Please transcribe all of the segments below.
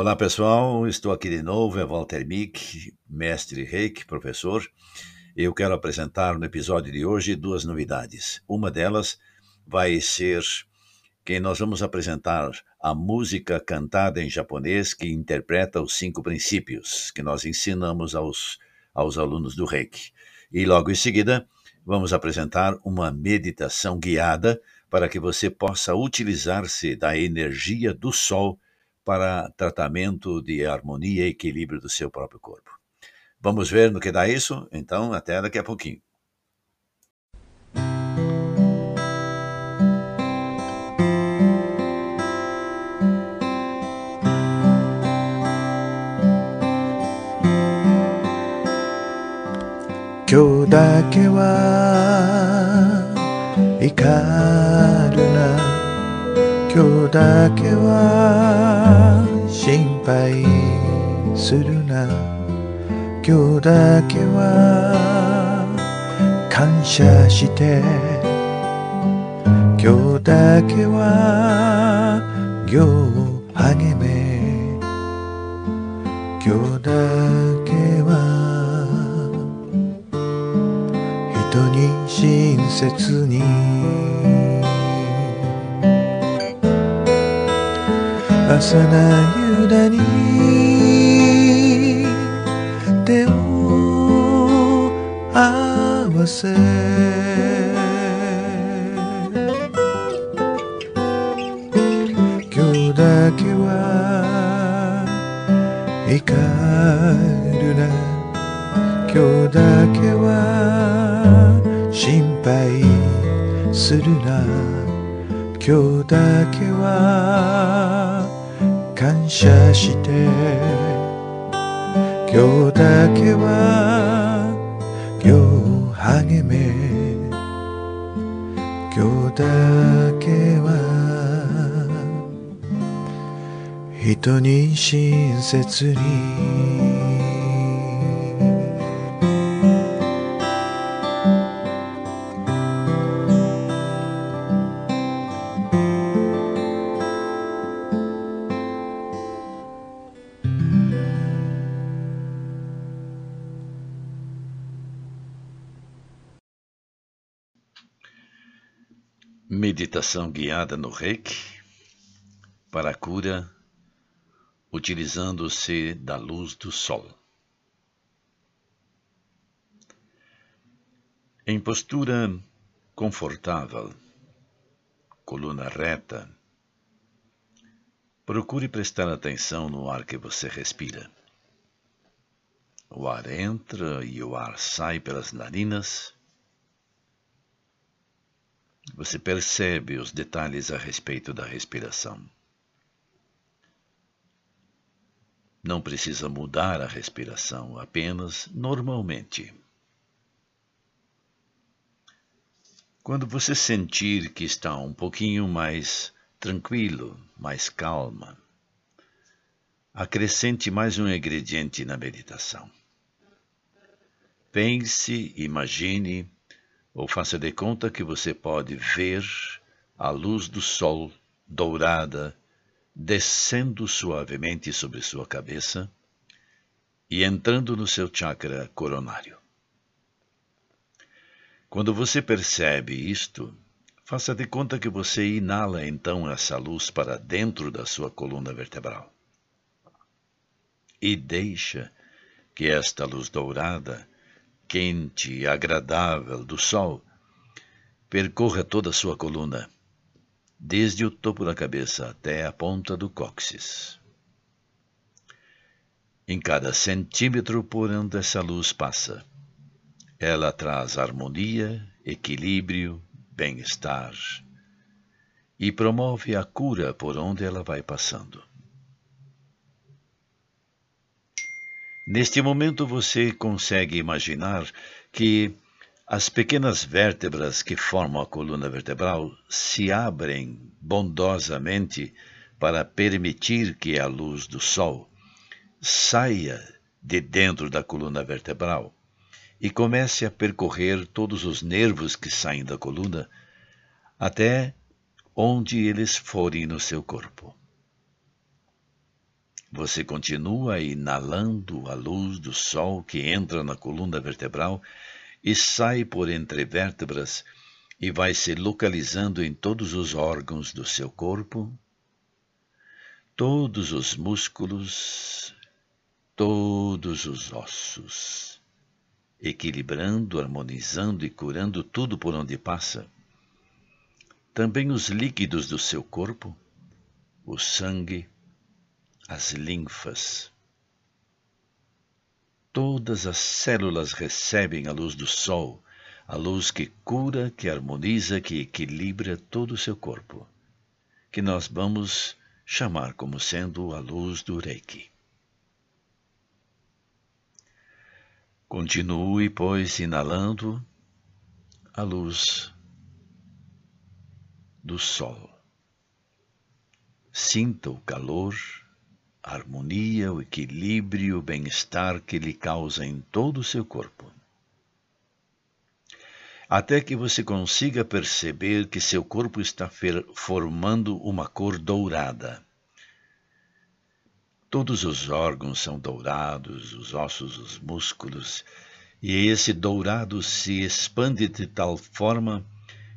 Olá pessoal, estou aqui de novo, é Walter Mick, mestre Reiki, professor. Eu quero apresentar no episódio de hoje duas novidades. Uma delas vai ser que nós vamos apresentar a música cantada em japonês que interpreta os cinco princípios que nós ensinamos aos, aos alunos do Reiki. E logo em seguida, vamos apresentar uma meditação guiada para que você possa utilizar-se da energia do sol para tratamento de harmonia e equilíbrio do seu próprio corpo. Vamos ver no que dá isso? Então, até daqui a pouquinho. Kyo だけは怒るな 今日だけは心配するな。今日だけは感謝して。今日だけは行励め。今日だけは人に親切に。朝な夕だに手を合わせ。今日だけは怒るな。今日だけは心配するな。今日だけは感謝して。今日だけは今日励め。今日だけは人に親切に Meditação guiada no Reiki para a cura, utilizando-se da luz do Sol. Em postura confortável, coluna reta, procure prestar atenção no ar que você respira. O ar entra e o ar sai pelas narinas você percebe os detalhes a respeito da respiração. Não precisa mudar a respiração, apenas normalmente. Quando você sentir que está um pouquinho mais tranquilo, mais calma, acrescente mais um ingrediente na meditação. Pense, imagine ou faça de conta que você pode ver a luz do sol dourada descendo suavemente sobre sua cabeça e entrando no seu chakra coronário. Quando você percebe isto, faça de conta que você inala então essa luz para dentro da sua coluna vertebral. E deixa que esta luz dourada quente e agradável do sol percorra toda a sua coluna, desde o topo da cabeça até a ponta do cóccix. Em cada centímetro por onde essa luz passa, ela traz harmonia, equilíbrio, bem-estar e promove a cura por onde ela vai passando. Neste momento você consegue imaginar que as pequenas vértebras que formam a coluna vertebral se abrem bondosamente para permitir que a luz do sol saia de dentro da coluna vertebral e comece a percorrer todos os nervos que saem da coluna até onde eles forem no seu corpo. Você continua inalando a luz do sol que entra na coluna vertebral e sai por entre vértebras e vai se localizando em todos os órgãos do seu corpo, todos os músculos, todos os ossos, equilibrando, harmonizando e curando tudo por onde passa. Também os líquidos do seu corpo, o sangue, as linfas. Todas as células recebem a luz do sol, a luz que cura, que harmoniza, que equilibra todo o seu corpo, que nós vamos chamar como sendo a luz do Reiki. Continue, pois, inalando a luz do sol. Sinta o calor, a harmonia, o equilíbrio, o bem-estar que lhe causa em todo o seu corpo. Até que você consiga perceber que seu corpo está formando uma cor dourada Todos os órgãos são dourados, os ossos, os músculos, e esse dourado se expande de tal forma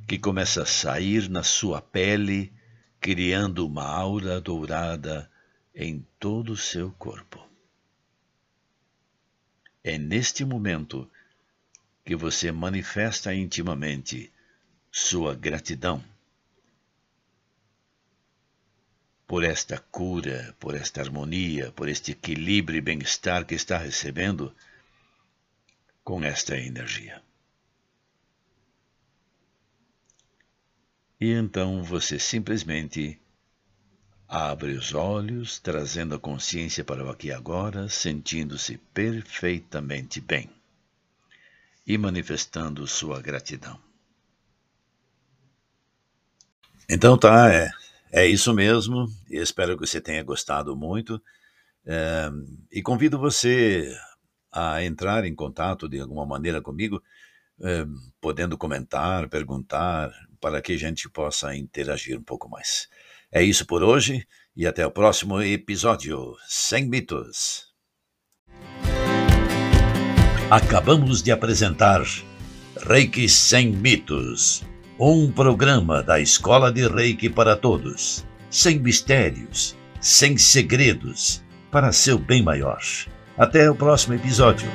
que começa a sair na sua pele, criando uma aura dourada em todo o seu corpo. É neste momento que você manifesta intimamente sua gratidão por esta cura, por esta harmonia, por este equilíbrio e bem-estar que está recebendo com esta energia. E então você simplesmente abre os olhos, trazendo a consciência para o aqui e agora, sentindo-se perfeitamente bem e manifestando sua gratidão. Então tá, é, é isso mesmo, espero que você tenha gostado muito. É, e convido você a entrar em contato de alguma maneira comigo, é, podendo comentar, perguntar, para que a gente possa interagir um pouco mais. É isso por hoje e até o próximo episódio Sem Mitos. Acabamos de apresentar Reiki Sem Mitos um programa da Escola de Reiki para todos, sem mistérios, sem segredos, para seu bem maior. Até o próximo episódio.